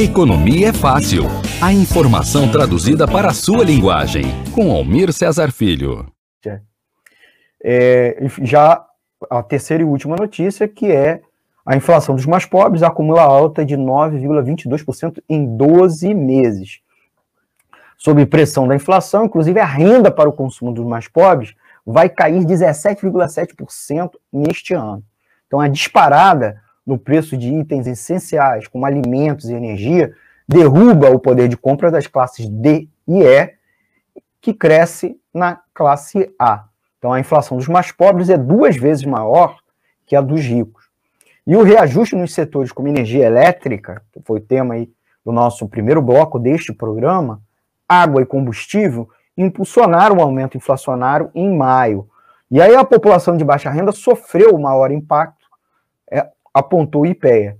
Economia é fácil. A informação traduzida para a sua linguagem. Com Almir Cesar Filho. É, já a terceira e última notícia, que é a inflação dos mais pobres acumula alta de 9,22% em 12 meses. Sob pressão da inflação, inclusive a renda para o consumo dos mais pobres vai cair 17,7% neste ano. Então, a disparada no preço de itens essenciais, como alimentos e energia, derruba o poder de compra das classes D e E, que cresce na classe A. Então, a inflação dos mais pobres é duas vezes maior que a dos ricos. E o reajuste nos setores como energia elétrica, que foi o tema aí do nosso primeiro bloco deste programa, água e combustível, impulsionaram o aumento inflacionário em maio. E aí a população de baixa renda sofreu o maior impacto, apontou o IPEA.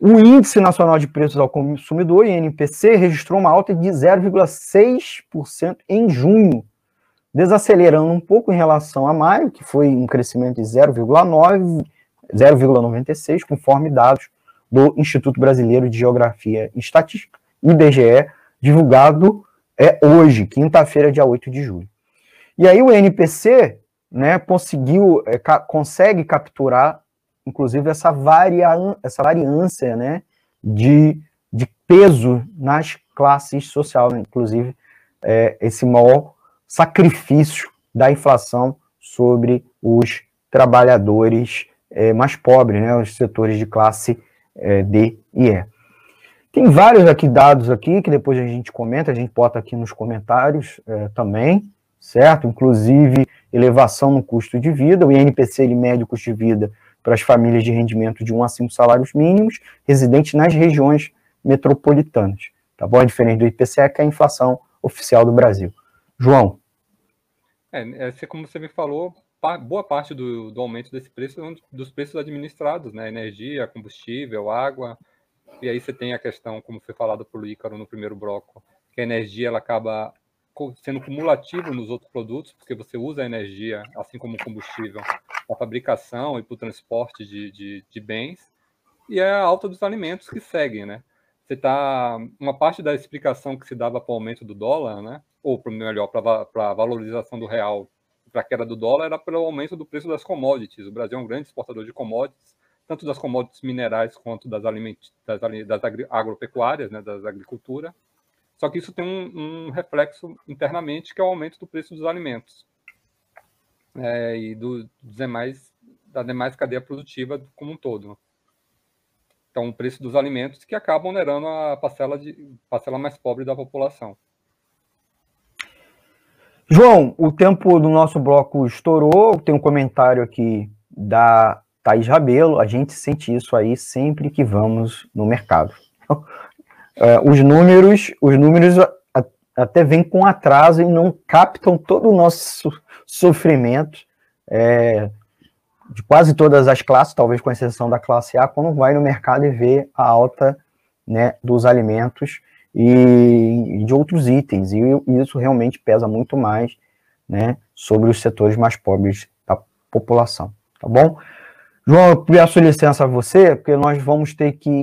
O Índice Nacional de Preços ao Consumidor, INPC, registrou uma alta de 0,6% em junho, desacelerando um pouco em relação a maio, que foi um crescimento de 0,9%, 0,96%, conforme dados do Instituto Brasileiro de Geografia e Estatística, IBGE, divulgado é hoje, quinta-feira, dia 8 de julho. E aí o INPC né, conseguiu, é, ca consegue capturar inclusive, essa, varia, essa variância né, de, de peso nas classes sociais, né? inclusive é, esse maior sacrifício da inflação sobre os trabalhadores é, mais pobres, né, os setores de classe é, D e E. Tem vários aqui dados aqui que depois a gente comenta, a gente bota aqui nos comentários é, também, certo? Inclusive elevação no custo de vida, o INPC ele mede o custo de vida para as famílias de rendimento de 1 a 5 salários mínimos, residentes nas regiões metropolitanas. Tá bom? É diferente do IPCA, que é a inflação oficial do Brasil. João. É, é como você me falou, boa parte do, do aumento desse preço é dos preços administrados, né? Energia, combustível, água. E aí você tem a questão, como foi falado por Ícaro no primeiro bloco, que a energia ela acaba sendo cumulativo nos outros produtos, porque você usa a energia, assim como combustível, para fabricação e para o transporte de, de, de, bens, e é a alta dos alimentos que seguem, né? Você tá uma parte da explicação que se dava para o aumento do dólar, né? Ou para melhor para a valorização do real, para a queda do dólar, era pelo aumento do preço das commodities. O Brasil é um grande exportador de commodities, tanto das commodities minerais quanto das, aliment das, das agropecuárias, né? Das agricultura. Só que isso tem um, um reflexo internamente que é o aumento do preço dos alimentos é, e do, dos demais, da demais cadeia produtiva como um todo. Então, o preço dos alimentos que acabam onerando a parcela, de, parcela mais pobre da população. João, o tempo do nosso bloco estourou. Tem um comentário aqui da Thaís Rabelo. A gente sente isso aí sempre que vamos no mercado. É, os números, os números até vêm com atraso e não captam todo o nosso sofrimento é, de quase todas as classes, talvez com exceção da classe A, quando vai no mercado e vê a alta né, dos alimentos e, de outros itens. E, e isso realmente pesa muito mais né, sobre os setores mais pobres da população. Tá bom? João, eu peço licença a você, porque nós vamos ter que